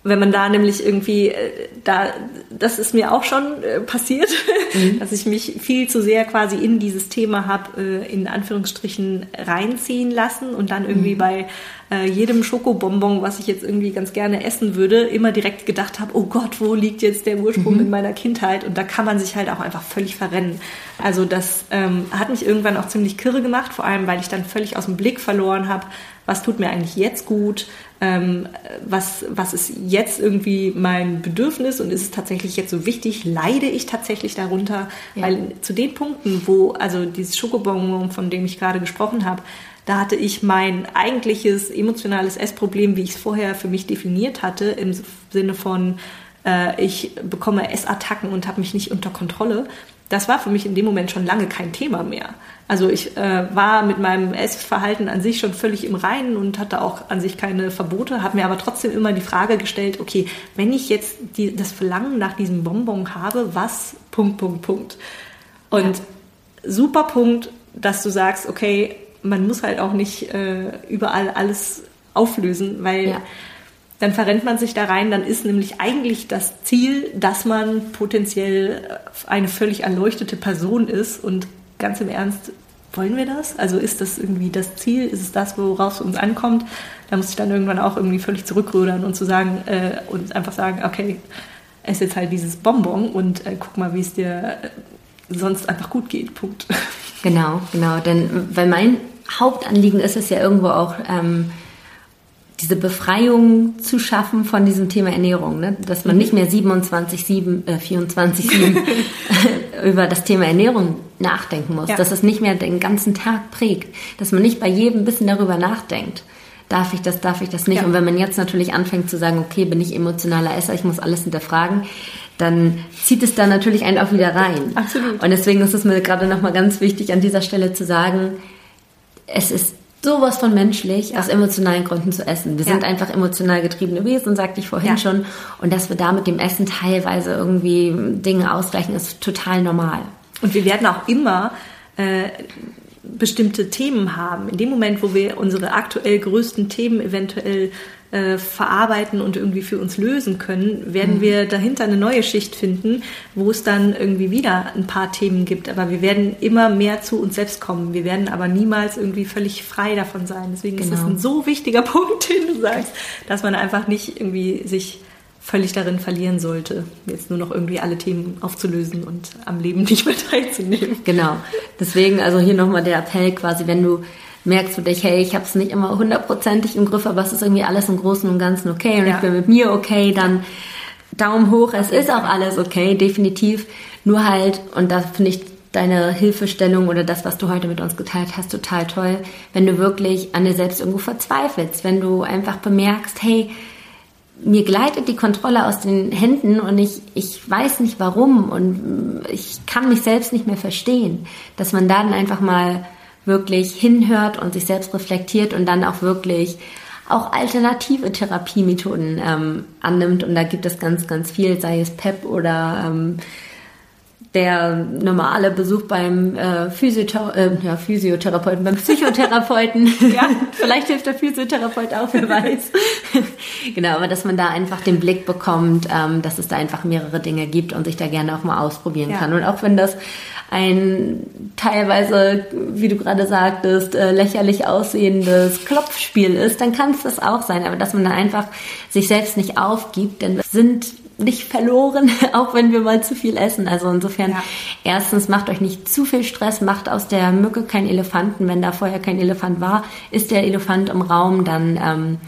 wenn man da nämlich irgendwie, äh, da, das ist mir auch schon äh, passiert, mhm. dass ich mich viel zu sehr quasi in dieses Thema habe, äh, in Anführungsstrichen reinziehen lassen und dann irgendwie mhm. bei äh, jedem Schokobonbon, was ich jetzt irgendwie ganz gerne essen würde, immer direkt gedacht habe, oh Gott, wo liegt jetzt der Ursprung mhm. in meiner Kindheit? Und da kann man sich halt auch einfach völlig verrennen. Also das ähm, hat mich irgendwann auch ziemlich kirre gemacht, vor allem weil ich dann völlig aus dem Blick verloren habe, was tut mir eigentlich jetzt gut, ähm, was, was ist jetzt irgendwie mein Bedürfnis und ist es tatsächlich jetzt so wichtig, leide ich tatsächlich darunter, ja. weil zu den Punkten, wo, also dieses Schokobonbon, von dem ich gerade gesprochen habe, da hatte ich mein eigentliches emotionales Essproblem, wie ich es vorher für mich definiert hatte, im Sinne von, äh, ich bekomme Essattacken und habe mich nicht unter Kontrolle. Das war für mich in dem Moment schon lange kein Thema mehr. Also ich äh, war mit meinem Essverhalten an sich schon völlig im Reinen und hatte auch an sich keine Verbote, habe mir aber trotzdem immer die Frage gestellt, okay, wenn ich jetzt die, das Verlangen nach diesem Bonbon habe, was, Punkt, Punkt, Punkt. Und ja. super Punkt, dass du sagst, okay, man muss halt auch nicht äh, überall alles auflösen, weil ja. Dann verrennt man sich da rein, dann ist nämlich eigentlich das Ziel, dass man potenziell eine völlig erleuchtete Person ist und ganz im Ernst, wollen wir das? Also ist das irgendwie das Ziel? Ist es das, worauf es uns ankommt? Da muss ich dann irgendwann auch irgendwie völlig zurückrudern und zu sagen äh, und einfach sagen, okay, ess jetzt halt dieses Bonbon und äh, guck mal, wie es dir äh, sonst einfach gut geht. Punkt. Genau, genau. Denn weil mein Hauptanliegen ist es ja irgendwo auch, ähm, diese Befreiung zu schaffen von diesem Thema Ernährung, ne? dass man nicht mehr 27, 7, äh, 24, 7 über das Thema Ernährung nachdenken muss, ja. dass es nicht mehr den ganzen Tag prägt, dass man nicht bei jedem bisschen darüber nachdenkt. Darf ich das, darf ich das nicht? Ja. Und wenn man jetzt natürlich anfängt zu sagen, okay, bin ich emotionaler Esser, ich muss alles hinterfragen, dann zieht es da natürlich einen auch wieder rein. Absolut. Und deswegen ist es mir gerade nochmal ganz wichtig, an dieser Stelle zu sagen, es ist sowas von menschlich, ja. aus emotionalen Gründen zu essen. Wir ja. sind einfach emotional getriebene Wesen, sagte ich vorhin ja. schon. Und dass wir da mit dem Essen teilweise irgendwie Dinge ausgleichen, ist total normal. Und wir werden auch immer äh, bestimmte Themen haben, in dem Moment, wo wir unsere aktuell größten Themen eventuell äh, verarbeiten und irgendwie für uns lösen können, werden mhm. wir dahinter eine neue Schicht finden, wo es dann irgendwie wieder ein paar Themen gibt. Aber wir werden immer mehr zu uns selbst kommen. Wir werden aber niemals irgendwie völlig frei davon sein. Deswegen genau. ist es ein so wichtiger Punkt, den du sagst, dass man einfach nicht irgendwie sich völlig darin verlieren sollte, jetzt nur noch irgendwie alle Themen aufzulösen und am Leben nicht mehr teilzunehmen. Genau. Deswegen also hier nochmal der Appell quasi, wenn du merkst du dich, hey, ich habe es nicht immer hundertprozentig im Griff, aber es ist irgendwie alles im Großen und Ganzen okay und ja. ich bin mit mir okay, dann Daumen hoch, es ist auch alles okay, definitiv. Nur halt, und da finde ich deine Hilfestellung oder das, was du heute mit uns geteilt hast, total toll, wenn du wirklich an dir selbst irgendwo verzweifelst, wenn du einfach bemerkst, hey, mir gleitet die Kontrolle aus den Händen und ich, ich weiß nicht warum und ich kann mich selbst nicht mehr verstehen, dass man dann einfach mal wirklich hinhört und sich selbst reflektiert und dann auch wirklich auch alternative Therapiemethoden ähm, annimmt. Und da gibt es ganz, ganz viel, sei es PEP oder ähm, der normale Besuch beim äh, Physiothera äh, ja, Physiotherapeuten, beim Psychotherapeuten. ja. Vielleicht hilft der Physiotherapeut auch, wer weiß. genau, aber dass man da einfach den Blick bekommt, ähm, dass es da einfach mehrere Dinge gibt und sich da gerne auch mal ausprobieren ja. kann. Und auch wenn das ein teilweise, wie du gerade sagtest, äh, lächerlich aussehendes Klopfspiel ist, dann kann es das auch sein. Aber dass man dann einfach sich selbst nicht aufgibt, denn wir sind nicht verloren, auch wenn wir mal zu viel essen. Also insofern, ja. erstens macht euch nicht zu viel Stress, macht aus der Mücke keinen Elefanten. Wenn da vorher kein Elefant war, ist der Elefant im Raum, dann ähm,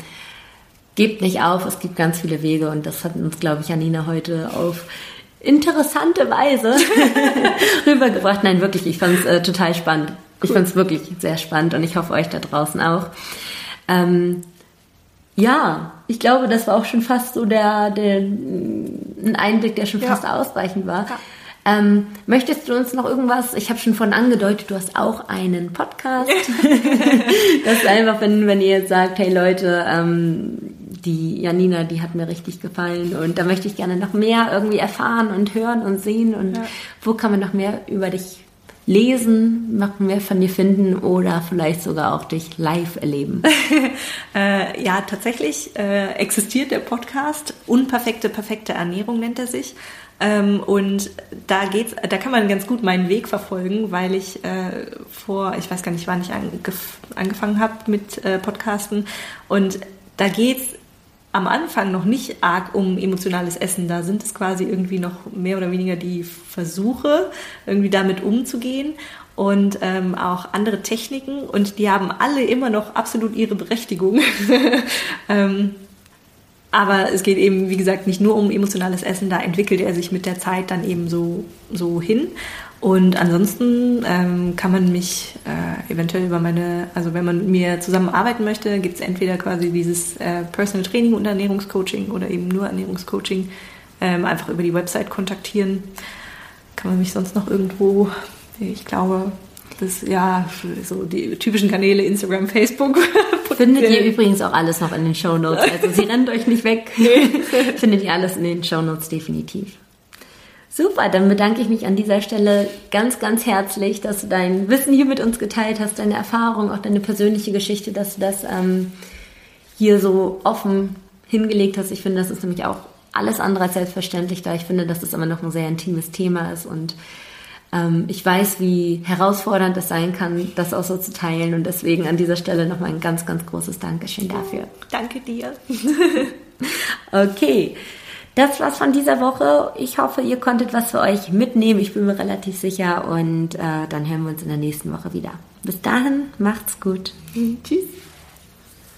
gebt nicht auf. Es gibt ganz viele Wege und das hat uns, glaube ich, Janina heute auf interessante Weise rübergebracht. Nein, wirklich, ich fand es äh, total spannend. Cool. Ich fand es wirklich sehr spannend und ich hoffe euch da draußen auch. Ähm, ja, ich glaube, das war auch schon fast so der, der ein Einblick, der schon ja. fast ausreichend war. Ja. Ähm, möchtest du uns noch irgendwas? Ich habe schon von angedeutet, du hast auch einen Podcast. das ist einfach, wenn, wenn ihr jetzt sagt, hey Leute, ähm, die Janina, die hat mir richtig gefallen und da möchte ich gerne noch mehr irgendwie erfahren und hören und sehen und ja. wo kann man noch mehr über dich lesen, noch mehr von dir finden oder vielleicht sogar auch dich live erleben? äh, ja, tatsächlich äh, existiert der Podcast Unperfekte, perfekte Ernährung nennt er sich. Ähm, und da geht's, da kann man ganz gut meinen Weg verfolgen, weil ich äh, vor, ich weiß gar nicht, wann ich angef angefangen habe mit äh, Podcasten. Und da geht's am Anfang noch nicht arg um emotionales Essen. Da sind es quasi irgendwie noch mehr oder weniger die Versuche, irgendwie damit umzugehen und ähm, auch andere Techniken und die haben alle immer noch absolut ihre Berechtigung. ähm, aber es geht eben, wie gesagt, nicht nur um emotionales Essen, da entwickelt er sich mit der Zeit dann eben so, so hin. Und ansonsten ähm, kann man mich äh, eventuell über meine, also wenn man mit mir zusammenarbeiten möchte, gibt es entweder quasi dieses äh, Personal Training und Ernährungscoaching oder eben nur Ernährungscoaching. Ähm, einfach über die Website kontaktieren. Kann man mich sonst noch irgendwo, ich glaube, das ja so die typischen Kanäle Instagram, Facebook. Findet ihr übrigens auch alles noch in den Show Notes. Also sie rennt euch nicht weg. Findet ihr alles in den Show Notes definitiv. Super, dann bedanke ich mich an dieser Stelle ganz, ganz herzlich, dass du dein Wissen hier mit uns geteilt hast, deine Erfahrung, auch deine persönliche Geschichte, dass du das ähm, hier so offen hingelegt hast. Ich finde, das ist nämlich auch alles andere als selbstverständlich, da ich finde, dass es das immer noch ein sehr intimes Thema ist und ähm, ich weiß, wie herausfordernd es sein kann, das auch so zu teilen und deswegen an dieser Stelle nochmal ein ganz, ganz großes Dankeschön dafür. Danke dir. okay. Das war's von dieser Woche. Ich hoffe, ihr konntet was für euch mitnehmen. Ich bin mir relativ sicher. Und äh, dann hören wir uns in der nächsten Woche wieder. Bis dahin, macht's gut. Tschüss.